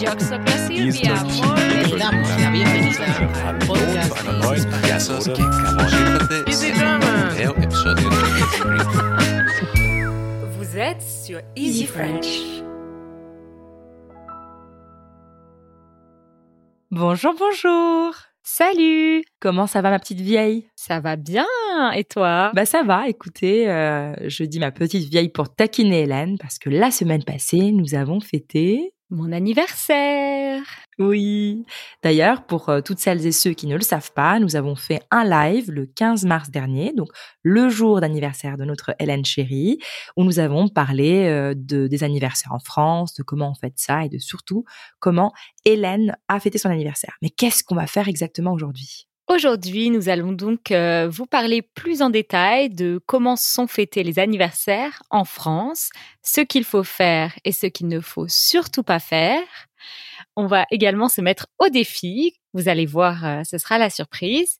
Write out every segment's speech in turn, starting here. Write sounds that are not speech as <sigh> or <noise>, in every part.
Yo soy Silvia. Muy damos la bienvenida al podcast. Easy Drama. É o episódio Vous êtes sur Easy French. Bonjour, bonjour. Salut. Comment ça va ma petite vieille? Ça va bien. Et toi? Bah ça va. Écoutez, euh, je dis ma petite vieille pour taquiner Hélène parce que la semaine passée, nous avons fêté Mon anniversaire. Oui. D'ailleurs, pour euh, toutes celles et ceux qui ne le savent pas, nous avons fait un live le 15 mars dernier, donc le jour d'anniversaire de notre Hélène chérie, où nous avons parlé euh, de, des anniversaires en France, de comment on fait ça et de surtout comment Hélène a fêté son anniversaire. Mais qu'est-ce qu'on va faire exactement aujourd'hui? Aujourd'hui, nous allons donc euh, vous parler plus en détail de comment sont fêtés les anniversaires en France, ce qu'il faut faire et ce qu'il ne faut surtout pas faire. On va également se mettre au défi. Vous allez voir, euh, ce sera la surprise.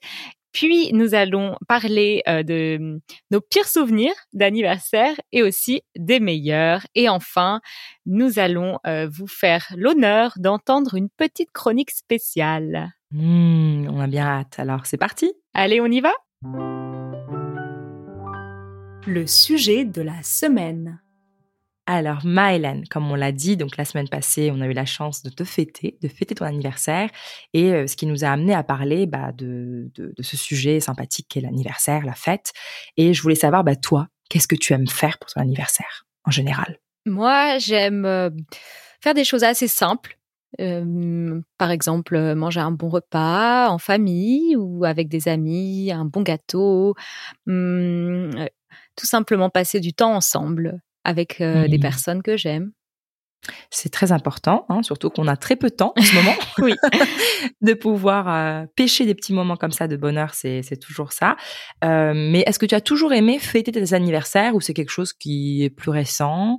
Puis, nous allons parler euh, de nos pires souvenirs d'anniversaire et aussi des meilleurs. Et enfin, nous allons vous faire l'honneur d'entendre une petite chronique spéciale. Hmm, On a bien hâte. Alors, c'est parti Allez, on y va Le sujet de la semaine. Alors, ma Hélène, comme on l'a dit, donc la semaine passée, on a eu la chance de te fêter, de fêter ton anniversaire, et euh, ce qui nous a amené à parler bah, de, de, de ce sujet sympathique qu'est l'anniversaire, la fête. Et je voulais savoir, bah, toi, qu'est-ce que tu aimes faire pour ton anniversaire, en général? Moi, j'aime euh, faire des choses assez simples. Euh, par exemple, manger un bon repas en famille ou avec des amis, un bon gâteau. Hum, euh, tout simplement passer du temps ensemble avec euh, des personnes que j'aime. C'est très important, hein, surtout qu'on a très peu de temps en ce moment. <laughs> Oui. <laughs> de pouvoir euh, pêcher des petits moments comme ça de bonheur, c'est c'est toujours ça. Mais est-ce que tu as toujours aimé fêter tes anniversaires ou c'est quelque chose qui est plus récent?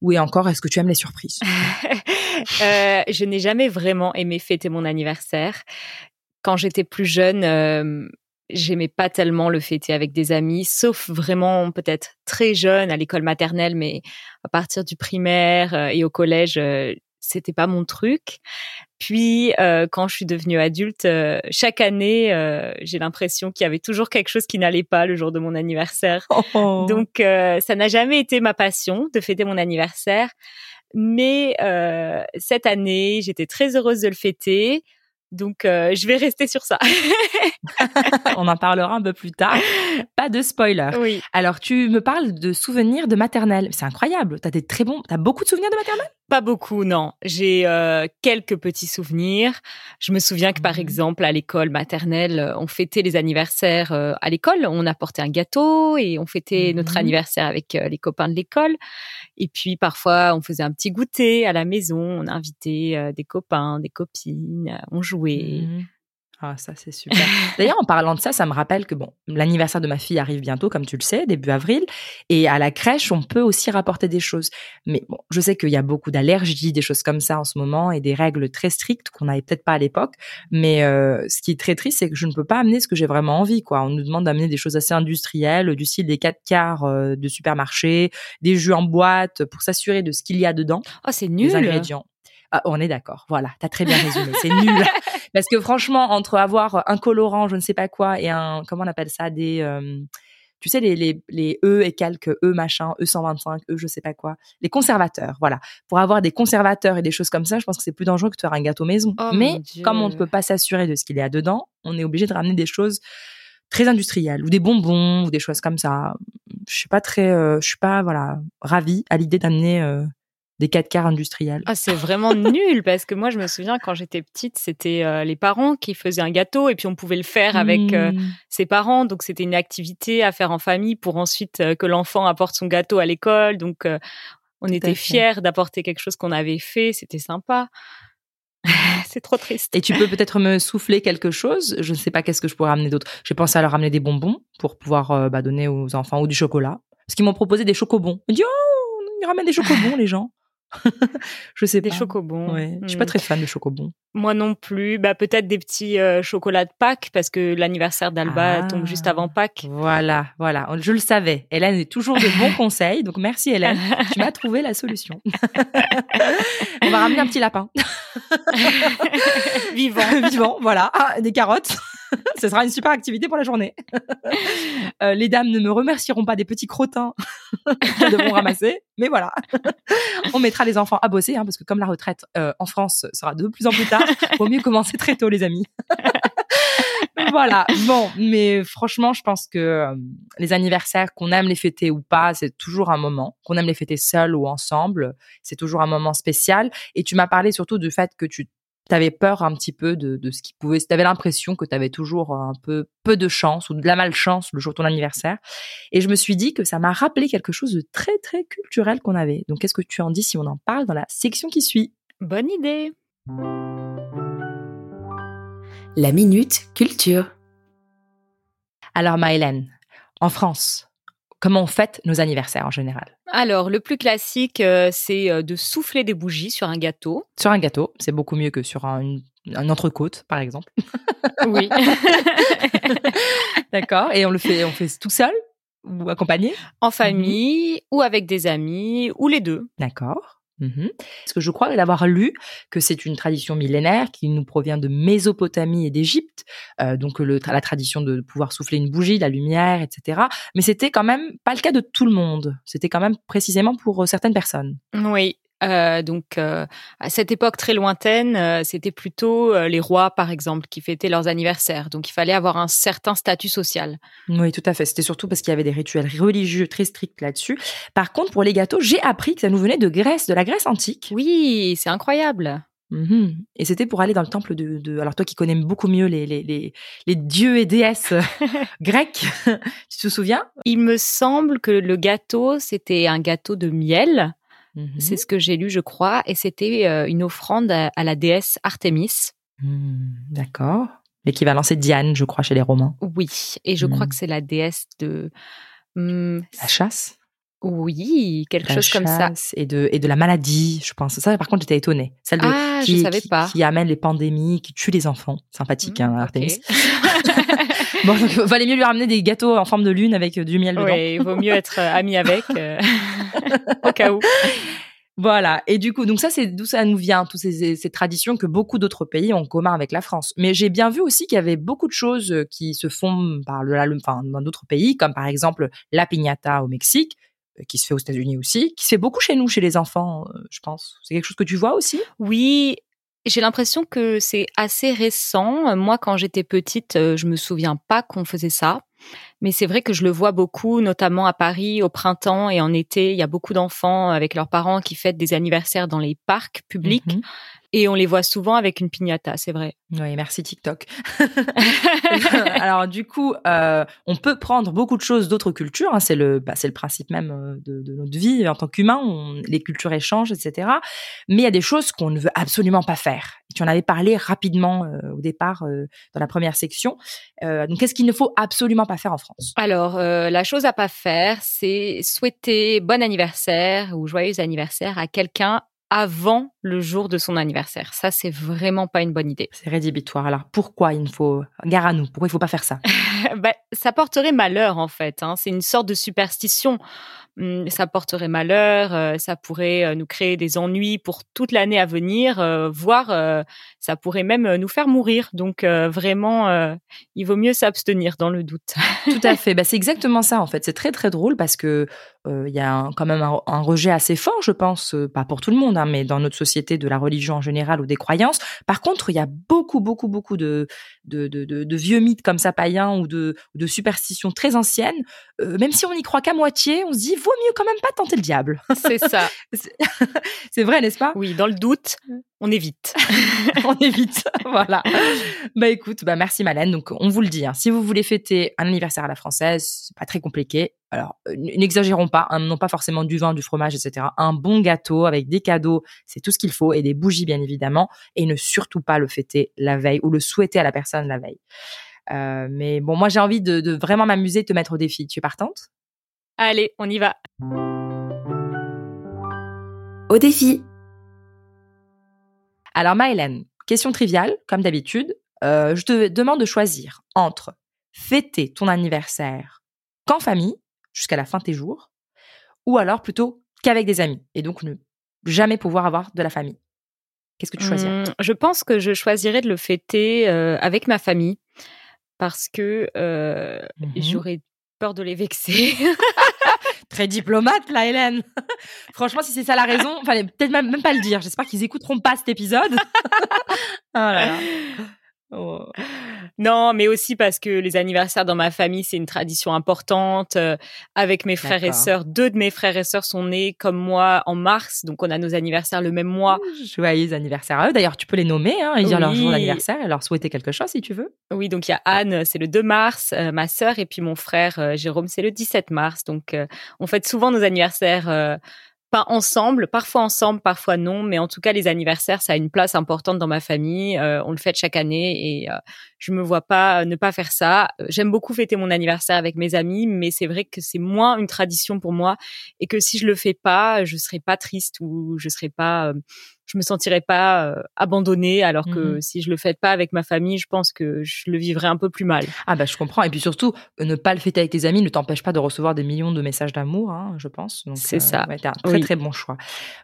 Ou et encore, est-ce que tu aimes les surprises? <laughs> Euh, je n'ai jamais vraiment aimé fêter mon anniversaire. Quand j'étais plus jeune, euh, j'aimais pas tellement le fêter avec des amis, sauf vraiment peut-être très jeune à l'école maternelle, mais à partir du primaire euh, et au collège, euh, c'était pas mon truc. Puis euh, quand je suis devenue adulte, euh, chaque année, euh, j'ai l'impression qu'il y avait toujours quelque chose qui n'allait pas le jour de mon anniversaire. Donc, euh, ça n'a jamais été ma passion de fêter mon anniversaire. Mais euh, cette année, j'étais très heureuse de le fêter. Donc, euh, je vais rester sur ça. <laughs> On en parlera un peu plus tard. Pas de spoiler. oui. Alors, tu me parles de souvenirs de maternelle. C'est incroyable. T'as des très bons, t'as beaucoup de souvenirs de maternelle? Pas beaucoup, non. J'ai euh, quelques petits souvenirs. Je me souviens que, par Mhm. exemple, à l'école maternelle, euh, on fêtait les anniversaires euh, à l'école. On apportait un gâteau et on fêtait notre Mhm. anniversaire avec euh, les copains de l'école. Et puis, parfois, on faisait un petit goûter à la maison. On invitait des copains, des copines. On jouait. Mhm. Ah, ça, c'est super. <laughs> D'ailleurs, en parlant de ça, ça me rappelle que bon, l'anniversaire de ma fille arrive bientôt, comme tu le sais, début avril. Et à la crèche, on peut aussi rapporter des choses. Mais bon, je sais qu'il y a beaucoup d'allergies, des choses comme ça en ce moment et des règles très strictes qu'on n'avait peut-être pas à l'époque. Mais euh, ce qui est très triste, c'est que je ne peux pas amener ce que j'ai vraiment envie, quoi. On nous demande d'amener des choses assez industrielles, du style des 4 quarts euh, de supermarché, des jus en boîte pour s'assurer de ce qu'il y a dedans Oh, c'est les nul. ingrédients. Ah, on est d'accord. Voilà, t'as très bien résumé. C'est nul. <laughs> Parce que franchement, entre avoir un colorant, je ne sais pas quoi, et un comment on appelle ça, des, euh, tu sais les les les E et quelques E machin, E 125, E je sais pas quoi, les conservateurs. Voilà, pour avoir des conservateurs et des choses comme ça, je pense que c'est plus dangereux que de faire un gâteau maison. Oh, Mais comme on ne peut pas s'assurer de ce qu'il y a dedans, on est obligé de ramener des choses très industrielles ou des bonbons ou des choses comme ça. Je suis pas très, euh, je suis pas voilà ravie à l'idée d'amener euh, des 4 quarts industriels. Ah, c'est vraiment <laughs> nul parce que moi, je me souviens quand j'étais petite, c'était euh, les parents qui faisaient un gâteau et puis on pouvait le faire avec euh, Mmh. ses parents. Donc, c'était une activité à faire en famille pour ensuite euh, que l'enfant apporte son gâteau à l'école. Donc, on Tout était fiers d'apporter quelque chose qu'on avait fait. C'était sympa. <laughs> c'est trop triste. Et tu peux peut-être me souffler quelque chose? Je ne sais pas qu'est-ce que je pourrais ramener d'autre. J'ai pensé à leur ramener des bonbons pour pouvoir bah, donner aux enfants ou du chocolat. Parce qu'ils m'ont proposé des chocobons. Ils m'ont dit, oh, ils ramènent des chocobons, <laughs> les gens. <laughs> je sais Des pas. chocobons. Ouais. Je suis pas très fan de chocobons. Moi non plus. Bah, peut-être des petits euh, chocolats de Pâques parce que l'anniversaire d'Alba Ah. tombe juste avant Pâques. Voilà, voilà. Je le savais. Hélène est toujours de bons <laughs> conseils. Donc merci Hélène. tu m'as trouvé la solution. <laughs> on va ramener un petit lapin. Vivant. Vivant, voilà. Ah, des carottes. <laughs> Ce sera une super activité pour la journée. <laughs> Euh, les dames ne me remercieront pas des petits crottins <laughs> qu'elles devront ramasser, mais voilà. On mettra les enfants à bosser, hein, parce que comme la retraite euh, en France sera de plus en plus tard, vaut mieux commencer très tôt, les amis. voilà. Bon, mais franchement, je pense que euh, les anniversaires, qu'on aime les fêter ou pas, c'est toujours un moment. Qu'on aime les fêter seul ou ensemble, c'est toujours un moment spécial. Et tu m'as parlé surtout du fait que tu avais peur un petit peu de, de ce qui pouvait. Tu avais l'impression que tu avais toujours un peu peu de chance ou de la malchance le jour de ton anniversaire. Et je me suis dit que ça m'a rappelé quelque chose de très très culturel qu'on avait. Donc, qu'est-ce que tu en dis si on en parle dans la section qui suit? Bonne idée. La minute culture. Alors, Maëlène, en France, comment on fête nos anniversaires en général Alors, le plus classique, euh, c'est euh, de souffler des bougies sur un gâteau. Sur un gâteau, c'est beaucoup mieux que sur un, un entrecôte, par exemple. <laughs> Oui. <laughs> D'accord. Et on le fait, on fait tout seul ou accompagné? En famille ou avec des amis ou les deux. D'accord. Mhm. Parce que je crois l'avoir lu que c'est une tradition millénaire qui nous provient de Mésopotamie et d'Égypte, euh, donc la tradition de pouvoir souffler une bougie, la lumière, etc. Mais c'était quand même pas le cas de tout le monde. C'était quand même précisément pour euh, certaines personnes. Oui. Euh, donc euh, à cette époque très lointaine, euh, c'était plutôt les rois, par exemple, qui fêtaient leurs anniversaires. Donc il fallait avoir un certain statut social. Oui, tout à fait. C'était surtout parce qu'il y avait des rituels religieux très stricts là-dessus. Par contre, pour les gâteaux, j'ai appris que ça nous venait de Grèce, de la Grèce antique. Oui, c'est incroyable. Mhm. Et c'était pour aller dans le temple de, de, Alors toi qui connais beaucoup mieux les, les, les, les dieux et déesses <laughs> grecs, <laughs> tu te souviens? Il me semble que le gâteau, c'était un gâteau de miel. Mhm. C'est ce que j'ai lu, je crois, et c'était euh, une offrande à, à la déesse Artémis. Hmm, D'accord. L'équivalent, c'est Diane, je crois, chez les Romains. Oui, et je crois Hmm. que c'est la déesse de. Hmm, La chasse? Oui, quelque La chose comme ça. Et de, et de la maladie, je pense. Ça, par contre, j'étais étonnée. Celle de, Ah, qui, je savais qui- pas. qui amène les pandémies, qui tue les enfants. Sympathique, hein, Hmm, Artemis. ok. <laughs> Bon, <laughs> valait mieux lui ramener des gâteaux en forme de lune avec euh, du miel dedans. Oui, il vaut mieux être euh, ami avec, <laughs> <laughs> au cas où. Voilà. Et du coup, donc ça, c'est d'où ça nous vient, toutes ces, traditions que beaucoup d'autres pays ont en commun avec la France. Mais j'ai bien vu aussi qu'il y avait beaucoup de choses euh, qui se font par le- enfin, dans d'autres pays, comme par exemple la piñata au Mexique, euh, qui se fait aux États-Unis aussi, qui se fait beaucoup chez nous, chez les enfants, euh, je pense. C'est quelque chose que tu vois aussi? Oui, j'ai l'impression que c'est assez récent. Moi, quand j'étais petite, euh, je me souviens pas qu'on faisait ça. Mais c'est vrai que je le vois beaucoup, notamment à Paris, au printemps et en été. Il y a beaucoup d'enfants avec leurs parents qui fêtent des anniversaires dans les parcs publics. Mhm. Et on les voit souvent avec une piñata, c'est vrai. Oui, merci TikTok. <laughs> Alors du coup, euh, on peut prendre beaucoup de choses d'autres cultures. hein, c'est le, bah, c'est le principe même euh, de, de notre vie en tant qu'humain. Les cultures échangent, etc. Mais il y a des choses qu'on ne veut absolument pas faire. Tu en avais parlé rapidement euh, au départ euh, dans la première section. Donc, qu'est-ce qu'il ne faut absolument pas faire en France? Alors, la chose à pas faire, c'est souhaiter bon anniversaire ou joyeux anniversaire à quelqu'un avant le jour de son anniversaire. Ça, c'est vraiment pas une bonne idée. C'est rédhibitoire. Alors pourquoi il ne faut gare à nous Pourquoi il faut pas faire ça? <laughs> <laughs> bah, ça porterait malheur en fait. Hein. C'est une sorte de superstition. Hum, Ça porterait malheur, euh, ça pourrait euh, nous créer des ennuis pour toute l'année à venir, euh, voire euh, ça pourrait même nous faire mourir. Donc vraiment, il vaut mieux s'abstenir dans le doute. Tout à <laughs> fait. Bah, c'est exactement ça en fait. C'est très très drôle parce que il y a un- quand même un, un rejet assez fort, je pense, pas pour tout le monde, hein, mais dans notre société de la religion en général ou des croyances. Par contre, il y a beaucoup beaucoup beaucoup de de, de, de- de vieux mythes comme ça païens ou de, de superstitions très anciennes. Euh, même si on n'y croit qu'à moitié, on se dit vaut mieux quand même pas tenter le diable. C'est ça. <laughs> <laughs> c'est vrai, n'est-ce pas? Oui, dans le doute, on évite. <laughs> on évite. voilà. Bah écoute, bah merci Malène. Donc on vous le dit, hein, si vous voulez fêter un anniversaire à la française, c'est pas très compliqué. Alors euh, n'exagérons pas, hein, non pas forcément du vin, du fromage, etc. Un bon gâteau avec des cadeaux, c'est tout ce qu'il faut et des bougies bien évidemment. Et ne surtout pas le fêter la veille ou le souhaiter à la personne la veille. Euh, mais bon, moi j'ai envie de, de vraiment m'amuser, de te mettre au défi. Tu es partante? Allez, on y va. Au défi. Alors Maëlène, question triviale, comme d'habitude. Euh, je te demande de choisir entre fêter ton anniversaire qu'en famille, jusqu'à la fin de tes jours, ou alors plutôt qu'avec des amis, et donc ne jamais pouvoir avoir de la famille. Qu'est-ce que tu choisis Hum, Je pense que je choisirais de le fêter euh, avec ma famille parce que euh, Mhm. j'aurais peur de les vexer. <laughs> Très diplomate, là, Hélène. <laughs> Franchement, si c'est ça la raison, fallait peut-être même, même pas le dire. J'espère qu'ils écouteront pas cet épisode. <laughs> oh là là. Oh. non, mais aussi parce que les anniversaires dans ma famille, c'est une tradition importante. Euh, avec mes frères et sœurs, deux de mes frères et sœurs sont nés comme moi en mars, donc on a nos anniversaires le même mois. Joyeux anniversaire à eux. D'ailleurs, tu peux les nommer hein, et dire leur jour d'anniversaire et leur souhaiter quelque chose si tu veux. Oui, donc il y a Anne, c'est le 2 mars, euh, ma sœur, et puis mon frère euh, Jérôme, c'est le 17 mars. Donc on fête souvent nos anniversaires. Pas ensemble, parfois ensemble, parfois non, mais en tout cas les anniversaires, ça a une place importante dans ma famille. Euh, on le fête chaque année et euh, je me vois pas euh, ne pas faire ça. Euh, J'aime beaucoup fêter mon anniversaire avec mes amis, mais c'est vrai que c'est moins une tradition pour moi et que si je le fais pas, je serais pas triste ou je serais pas, je me sentirais pas euh, abandonnée. Alors que Mhm. si je le fête pas avec ma famille, je pense que je le vivrais un peu plus mal. Ah bah je comprends. Et puis surtout, euh, ne pas le fêter avec tes amis ne t'empêche pas de recevoir des millions de messages d'amour, hein, je pense. C'est ça. ouais, un très Oui. très bon choix.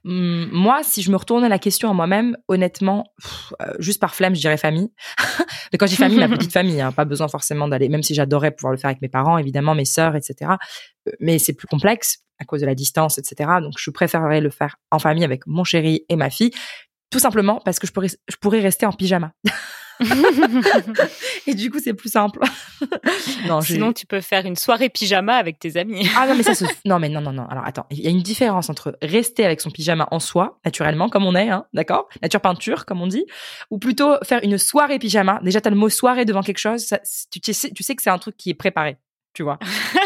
Hum, moi, si je me retournais la question à moi-même, honnêtement, pff, euh, juste par flemme, je dirais famille. <laughs> Mais quand je dis famille, ma petite <laughs> famille, hein, pas besoin forcément d'aller, même si j'adorais pouvoir le faire avec mes parents, évidemment, mes sœurs, etc. Mais c'est plus complexe à cause de la distance, etc. Donc je préférerais le faire en famille avec mon chéri et ma fille. Tout simplement parce que je pourrais, je pourrais rester en pyjama. <laughs> Et du coup, c'est plus simple. <laughs> non, Sinon, tu peux faire une soirée pyjama avec tes amis. Ah non, mais ça se. <laughs> Non, mais non, non, non. Alors attends, il y a une différence entre rester avec son pyjama en soi, naturellement, comme on est, hein, d'accord? Nature peinture, comme on dit, ou plutôt faire une soirée pyjama. Déjà, t'as le mot soirée devant quelque chose, ça, tu, tu sais, tu sais que c'est un truc qui est préparé. Tu vois,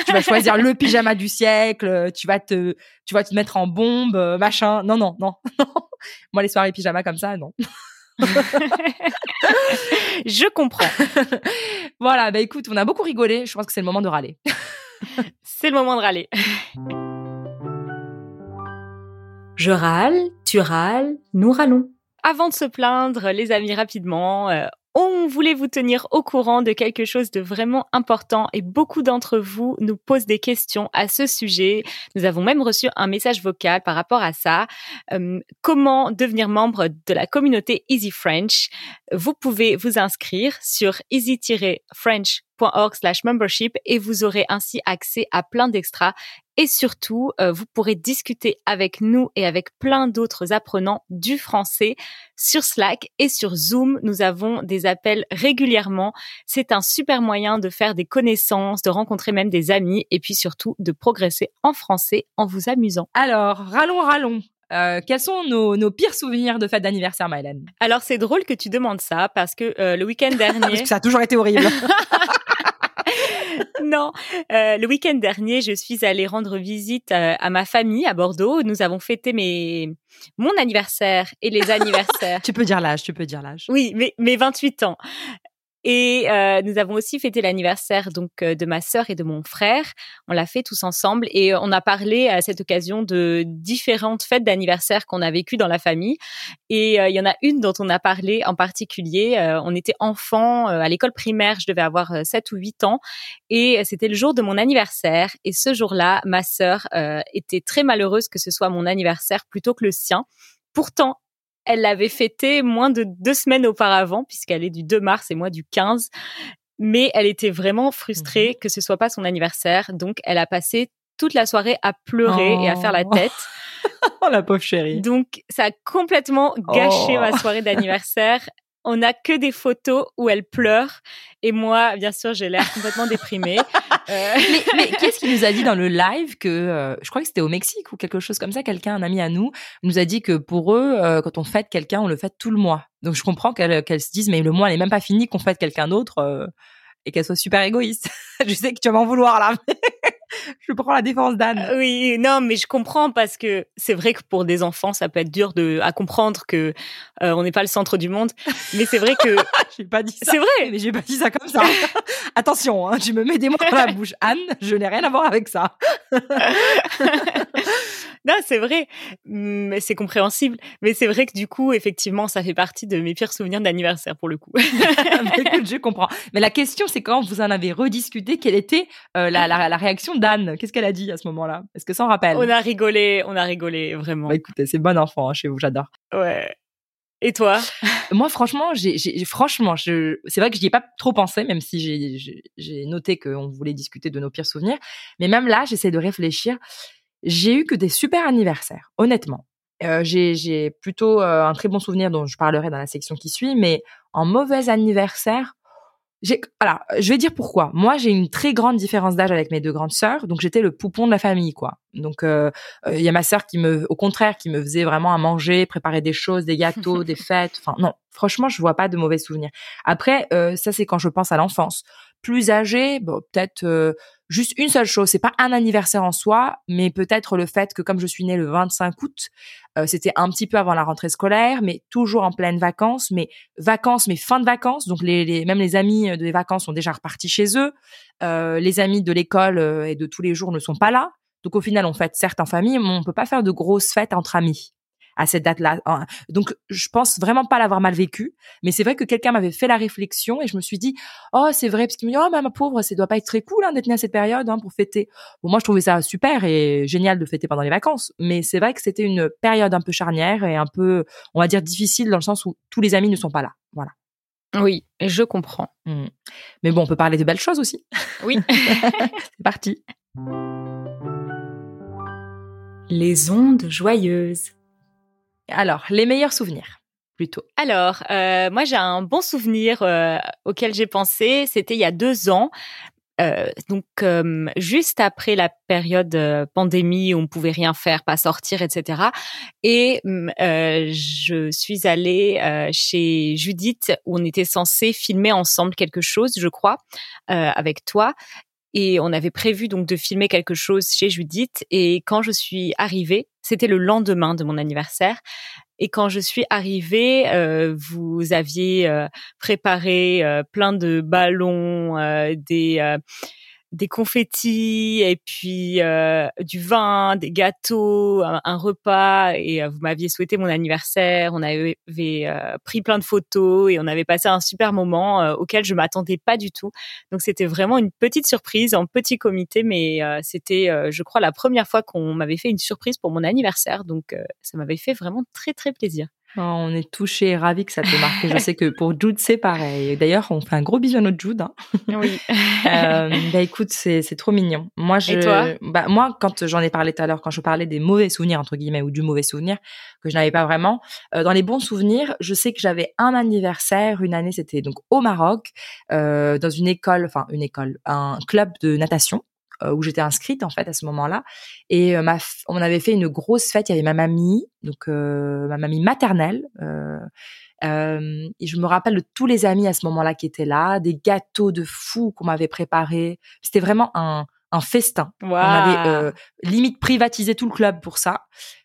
tu vas choisir le pyjama du siècle, tu vas te, tu vas te mettre en bombe, euh, machin. Non, non, non, <laughs> non. Moi, les soirées pyjama comme ça, non. <laughs> Je comprends. <laughs> Voilà, bah écoute, on a beaucoup rigolé. Je pense que c'est le moment de râler. C'est le moment de râler. Je râle, tu râles, nous râlons. Avant de se plaindre, les amis, rapidement, euh, on voulait vous tenir au courant de quelque chose de vraiment important et beaucoup d'entre vous nous posent des questions à ce sujet. Nous avons même reçu un message vocal par rapport à ça. Euh, comment devenir membre de la communauté Easy French? Vous pouvez vous inscrire sur easy-french.org slash membership et vous aurez ainsi accès à plein d'extras et surtout, euh, vous pourrez discuter avec nous et avec plein d'autres apprenants du français sur Slack et sur Zoom. Nous avons des appels régulièrement. C'est un super moyen de faire des connaissances, de rencontrer même des amis et puis surtout de progresser en français en vous amusant. Alors, râlons, râlons. Euh, quels sont nos, nos pires souvenirs de fête d'anniversaire, Maëlène Alors c'est drôle que tu demandes ça parce que euh, le week-end Parce <laughs> dernier, que ça a toujours été horrible. <laughs> <laughs> non, euh, le week-end dernier, je suis allée rendre visite euh, à ma famille à Bordeaux. Nous avons fêté mes mon anniversaire et les <laughs> anniversaires tu peux dire l'âge, tu peux dire l'âge. Oui, mes, mes 28 ans. Et euh, nous avons aussi fêté l'anniversaire donc euh, de ma sœur et de mon frère. On l'a fait tous ensemble et on a parlé à cette occasion de différentes fêtes d'anniversaire qu'on a vécues dans la famille. Et euh, il y en a une dont on a parlé en particulier. Euh, on était enfant à l'école primaire, je devais avoir euh, 7 ou 8 ans et c'était le jour de mon anniversaire. Et ce jour-là, ma sœur euh, était très malheureuse que ce soit mon anniversaire plutôt que le sien. Pourtant, elle l'avait fêté moins de deux semaines auparavant, puisqu'elle est du 2 mars et moi du 15. Mais elle était vraiment frustrée que ce soit pas son anniversaire. Donc, elle a passé toute la soirée à pleurer et à faire la Oh. tête. <laughs> Oh, la pauvre chérie. Donc, ça a complètement gâché Oh. ma soirée d'anniversaire. On n'a que des photos où elle pleure. Et moi, bien sûr, j'ai l'air complètement <laughs> déprimée. Euh, mais mais qu'est-ce qu'il nous a dit dans le live que euh, je crois que c'était au Mexique ou quelque chose comme ça quelqu'un un ami à nous nous a dit que pour eux euh, quand on fête quelqu'un on le fête tout le mois donc je comprends qu'elle se dise mais le mois n'est même pas fini qu'on fête quelqu'un d'autre et qu'elle soit super égoïste <laughs> je sais que tu vas m'en vouloir là <laughs> je prends la défense d'Anne. Oui, non, mais je comprends parce que c'est vrai que pour des enfants, ça peut être dur de à comprendre que euh, on n'est pas le centre du monde. Mais c'est vrai que <laughs> j'ai pas dit ça. C'est vrai. mais j'ai pas dit ça comme ça. <laughs> Attention hein, je me mets des mots dans la bouche. Anne je n'ai rien à voir avec ça non, c'est vrai. Mais c'est compréhensible. Mais c'est vrai que du coup, effectivement, ça fait partie de mes pires souvenirs d'anniversaire pour le coup. <laughs> Écoute, je comprends. Mais la question, c'est quand vous en avez rediscuté, quelle était euh, la, la, la réaction d'Anne? Qu'est-ce qu'elle a dit à ce moment-là? Est-ce que ça en rappelle? On a rigolé, on a rigolé vraiment. Bah écoutez, c'est bon enfant hein, chez vous, j'adore. Ouais. Et toi? <laughs> Moi, franchement, j'ai, franchement, je, c'est vrai que je n'y ai pas trop pensé, même si j'ai noté qu'on voulait discuter de nos pires souvenirs. Mais même là, j'essaie de réfléchir. J'ai eu que des super anniversaires, honnêtement. Euh, j'ai, plutôt euh, un très bon souvenir dont je parlerai dans la section qui suit, mais en mauvais anniversaire, j'ai, alors, je vais dire pourquoi. Moi, j'ai une très grande différence d'âge avec mes deux grandes sœurs, donc j'étais le poupon de la famille, quoi. Donc, euh, euh, il y a ma sœur qui me, au contraire, qui me faisait vraiment à manger, préparer des choses, des gâteaux, des <laughs> fêtes. Enfin, non, franchement, je vois pas de mauvais souvenirs. Après, ça, c'est quand je pense à l'enfance. Plus âgé, bon, peut-être euh, juste une seule chose. C'est pas un anniversaire en soi, mais peut-être le fait que comme je suis née le 25 août, euh, c'était un petit peu avant la rentrée scolaire, mais toujours en pleine vacances, mais vacances, mais fin de vacances. Donc les, les même les amis de les vacances sont déjà repartis chez eux. Euh, les amis de l'école euh, et de tous les jours ne sont pas là. Donc au final, on fête certes en famille, mais on peut pas faire de grosses fêtes entre amis à cette date-là. Donc je pense vraiment pas l'avoir mal vécu, mais c'est vrai que quelqu'un m'avait fait la réflexion et je me suis dit oh c'est vrai parce qu'il me dit oh mais ma pauvre ça doit pas être très cool hein, d'être née à cette période hein, pour fêter. Bon moi je trouvais ça super et génial de fêter pendant les vacances, mais c'est vrai que c'était une période un peu charnière et un peu on va dire difficile dans le sens où tous les amis ne sont pas là. Voilà. Oui, je comprends. Mm. Mais bon on peut parler de belles choses aussi. Oui. <laughs> <laughs> c'est parti. Les ondes joyeuses. Alors, les meilleurs souvenirs, plutôt. Alors, euh, moi j'ai un bon souvenir euh, auquel j'ai pensé. C'était il y a deux ans. Euh, donc juste après la période pandémie où on pouvait rien faire, pas sortir, etc. Et euh, je suis allée chez Judith où on était censé filmer ensemble quelque chose, je crois, avec toi. Et on avait prévu donc de filmer quelque chose chez Judith. Et quand je suis arrivée, c'était le lendemain de mon anniversaire. Et quand je suis arrivée, euh, vous aviez euh, préparé euh, plein de ballons, des des confettis et puis euh, du vin, des gâteaux, un, repas et euh, vous m'aviez souhaité mon anniversaire. On avait, euh, pris plein de photos et on avait passé un super moment euh, auquel je m'attendais pas du tout. Donc c'était vraiment une petite surprise en petit comité, mais c'était, je crois, la première fois qu'on m'avait fait une surprise pour mon anniversaire. Donc ça m'avait fait vraiment très très plaisir. Oh, on est touché et ravis que ça te marque. Je sais que pour Jude, c'est pareil. D'ailleurs, on fait un gros bisou à notre Jude. Hein. Oui. euh, bah écoute, c'est c'est trop mignon. Moi, je, Et toi? Bah moi, quand j'en ai parlé tout à l'heure, quand je parlais des mauvais souvenirs entre guillemets ou du mauvais souvenir que je n'avais pas vraiment, euh, dans les bons souvenirs, je sais que j'avais un anniversaire une année, c'était donc au Maroc, euh, dans une école, enfin une école, un club de natation où j'étais inscrite en fait à ce moment-là. Et euh, ma on avait fait une grosse fête il y avait ma mamie donc euh, ma mamie maternelle euh, euh, et je me rappelle de tous les amis à ce moment-là qui étaient là des gâteaux de fou qu'on m'avait préparés. C'était vraiment un un festin. On avait euh, limite privatisé tout le club pour ça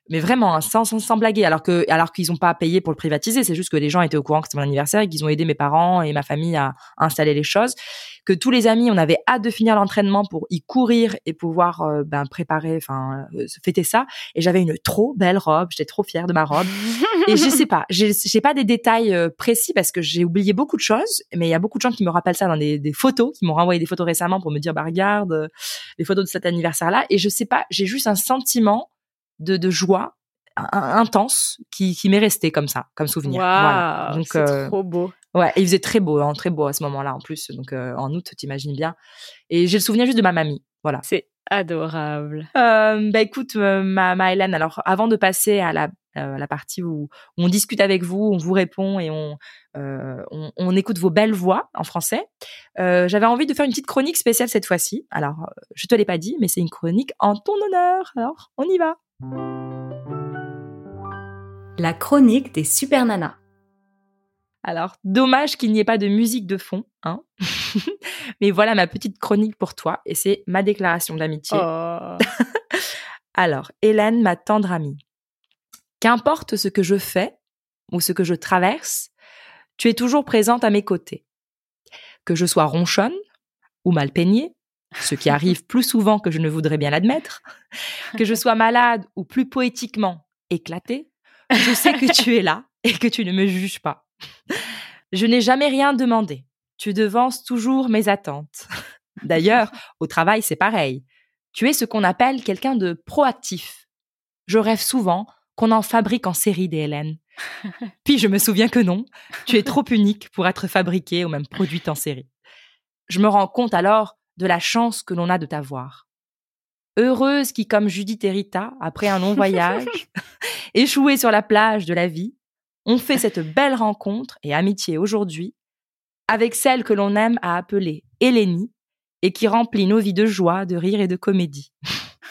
mais vraiment hein, sans, sans, sans blaguer. Alors que alors qu'ils ont pas payé pour le privatiser c'est juste que les gens étaient au courant que c'était mon anniversaire et qu'ils ont aidé mes parents et ma famille à installer les choses. Que tous les amis on avait hâte de finir l'entraînement pour y courir et pouvoir euh, ben préparer enfin euh, fêter ça. Et j'avais une trop belle robe. J'étais trop fière de ma robe. <laughs> Et je sais pas. J'ai pas des détails euh, précis parce que j'ai oublié beaucoup de choses mais il y a beaucoup de gens qui me rappellent ça dans des, des photos qui m'ont renvoyé des photos récemment pour me dire bah regarde les photos de cet anniversaire là et je sais pas j'ai juste un sentiment de, de joie intense qui, qui m'est resté comme ça comme souvenir voilà Waouh, donc c'est euh, trop beau. Ouais, et il faisait très beau, hein, très beau à ce moment-là en plus. Donc euh, en août, t'imagines bien. Et j'ai le souvenir juste de ma mamie. Voilà. C'est adorable. Euh, bah écoute, ma, ma Hélène, alors avant de passer à la, la partie où, où on discute avec vous, on vous répond et on, on, on écoute vos belles voix en français, j'avais envie de faire une petite chronique spéciale cette fois-ci. Alors, je te l'ai pas dit, mais c'est une chronique en ton honneur. Alors, on y va. La chronique des super nanas. Alors, dommage qu'il n'y ait pas de musique de fond, hein. <laughs> Mais voilà ma petite chronique pour toi, et c'est ma déclaration d'amitié. Oh. <laughs> Alors, Hélène, ma tendre amie, qu'importe ce que je fais ou ce que je traverse, tu es toujours présente à mes côtés. Que je sois ronchonne ou mal peignée, ce qui arrive plus souvent que je ne voudrais bien l'admettre, que je sois malade ou plus poétiquement éclatée, je sais que tu es là et que tu ne me juges pas. Je n'ai jamais rien demandé. Tu devances toujours mes attentes. D'ailleurs, au travail, c'est pareil. Tu es ce qu'on appelle quelqu'un de proactif. Je rêve souvent qu'on en fabrique en série des Hélène, Puis je me souviens que non, tu es trop unique pour être fabriquée ou même produite en série. Je me rends compte alors de la chance que l'on a de t'avoir. Heureuse qui, comme Judith et Rita, après un long voyage, <laughs> échouée sur la plage de la vie, ont fait cette belle rencontre et amitié aujourd'hui avec celle que l'on aime à appeler Hélénie et qui remplit nos vies de joie, de rire et de comédie.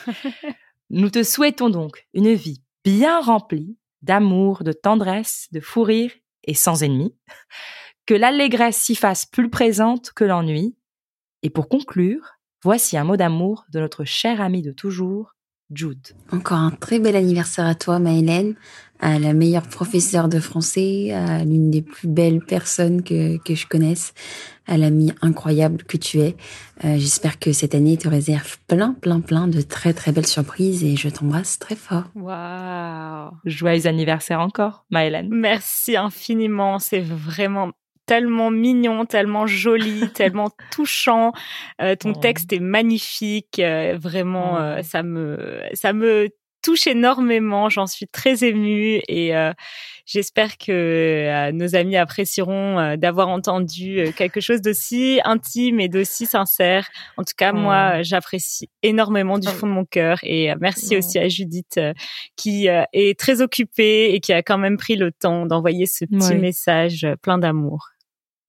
<laughs> Nous te souhaitons donc une vie bien remplie d'amour, de tendresse, de fou rire et sans ennemis. Que l'allégresse s'y fasse plus présente que l'ennui. Et pour conclure, voici un mot d'amour de notre cher ami de toujours, Jude. Encore un très bel anniversaire à toi, Maëlène, à la meilleure professeure de français, à l'une des plus belles personnes que, que je connaisse, à l'ami incroyable que tu es. Euh, J'espère que cette année te réserve plein, plein, plein de très, très belles surprises et je t'embrasse très fort. Waouh. Joyeux anniversaire encore, Maëlène. Merci infiniment. C'est vraiment tellement mignon, tellement joli, <laughs> tellement touchant. Euh, ton Oh. texte est magnifique. euh, vraiment, Oh. euh, ça me, ça me touche énormément. J'en suis très émue et euh, j'espère que euh, nos amis apprécieront euh, d'avoir entendu quelque chose d'aussi intime et d'aussi sincère. En tout cas, Oh. moi, j'apprécie énormément du Oh. fond de mon cœur et merci aussi à Judith qui est très occupée et qui a quand même pris le temps d'envoyer ce petit Oui. message plein d'amour.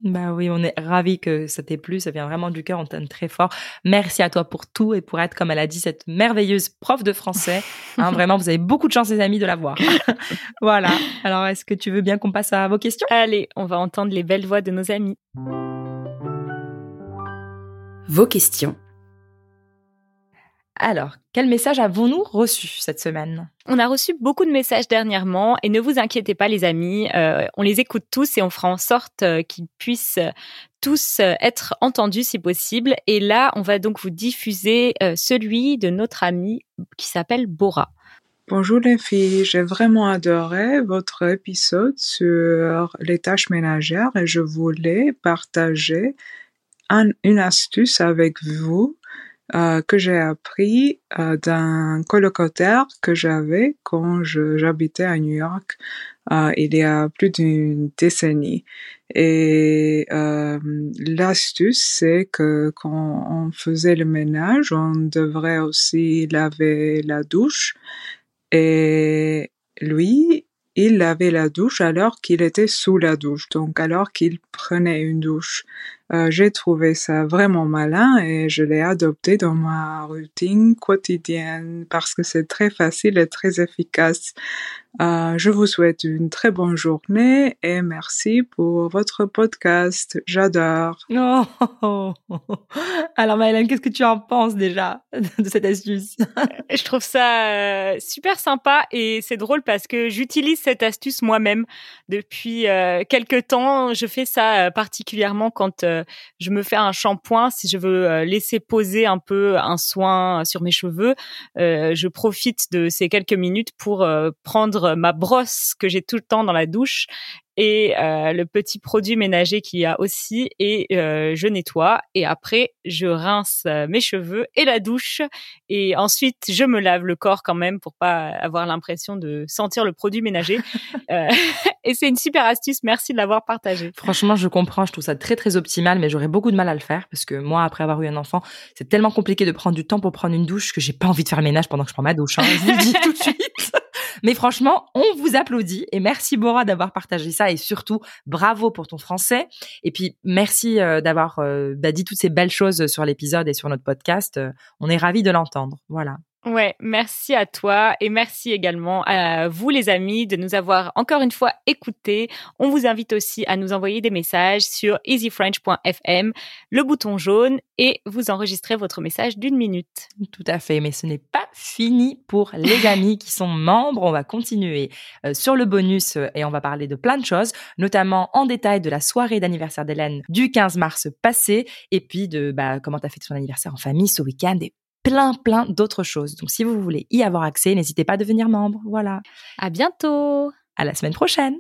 Bah oui, on est ravis que ça t'ait plu, ça vient vraiment du cœur, on t'aime très fort. Merci à toi pour tout et pour être, comme elle a dit, cette merveilleuse prof de français. Hein, <laughs> vraiment, vous avez beaucoup de chance, les amis, de la voir. <laughs> voilà. Alors, est-ce que tu veux bien qu'on passe à vos questions? Allez, on va entendre les belles voix de nos amis. Vos questions. Alors, quel message avons-nous reçu cette semaine? On a reçu beaucoup de messages dernièrement et ne vous inquiétez pas les amis, euh, on les écoute tous et on fera en sorte euh, qu'ils puissent euh, tous euh, être entendus si possible. Et là, on va donc vous diffuser euh, celui de notre ami qui s'appelle Bora. Bonjour les filles, j'ai vraiment adoré votre épisode sur les tâches ménagères et je voulais partager un- une astuce avec vous que j'ai appris euh, d'un colocataire que j'avais quand j'habitais à New York euh, il y a plus d'une décennie. Et euh, l'astuce, c'est que quand on faisait le ménage, on devrait aussi laver la douche. Et lui, il lavait la douche alors qu'il était sous la douche, donc alors qu'il prenait une douche. Euh, j'ai trouvé ça vraiment malin et je l'ai adopté dans ma routine quotidienne parce que c'est très facile et très efficace. Euh, je vous souhaite une très bonne journée et merci pour votre podcast. J'adore. <laughs> Oh Alors, Maëlène, qu'est-ce que tu en penses déjà <laughs> de cette astuce? Je trouve ça euh, super sympa et c'est drôle parce que j'utilise cette astuce moi-même depuis euh, quelques temps. Je fais ça euh, particulièrement quand euh, je me fais un shampoing. Si je veux euh, laisser poser un peu un soin sur mes cheveux, euh, je profite de ces quelques minutes pour euh, prendre ma brosse que j'ai tout le temps dans la douche et euh, le petit produit ménager qu'il y a aussi et euh, je nettoie et après je rince euh, mes cheveux et la douche et ensuite je me lave le corps quand même pour pas avoir l'impression de sentir le produit ménager <laughs> Euh, <laughs> et c'est une super astuce merci de l'avoir partagé Franchement, je comprends, je trouve ça très très optimal, mais j'aurais beaucoup de mal à le faire parce que moi, après avoir eu un enfant, c'est tellement compliqué de prendre du temps pour prendre une douche que j'ai pas envie de faire le ménage pendant que je prends ma douche. Hein, je vous le dis tout de suite. Mais franchement, on vous applaudit et merci Bora d'avoir partagé ça et surtout bravo pour ton français et puis merci euh, d'avoir euh, bah, dit toutes ces belles choses sur l'épisode et sur notre podcast. Euh, on est ravis de l'entendre. Voilà. Ouais, merci à toi et merci également à vous les amis de nous avoir encore une fois écoutés. On vous invite aussi à nous envoyer des messages sur easyfrench.fm, le bouton jaune et vous enregistrez votre message d'une minute. Tout à fait, mais ce n'est pas fini pour les <laughs> amis qui sont membres. On va continuer euh, sur le bonus euh, et on va parler de plein de choses, notamment en détail de la soirée d'anniversaire d'Hélène du 15 mars passé et puis de bah, comment tu as fait son anniversaire en famille ce week-end et plein plein d'autres choses. Donc si vous voulez y avoir accès, n'hésitez pas à devenir membre. Voilà. À bientôt! À la semaine prochaine.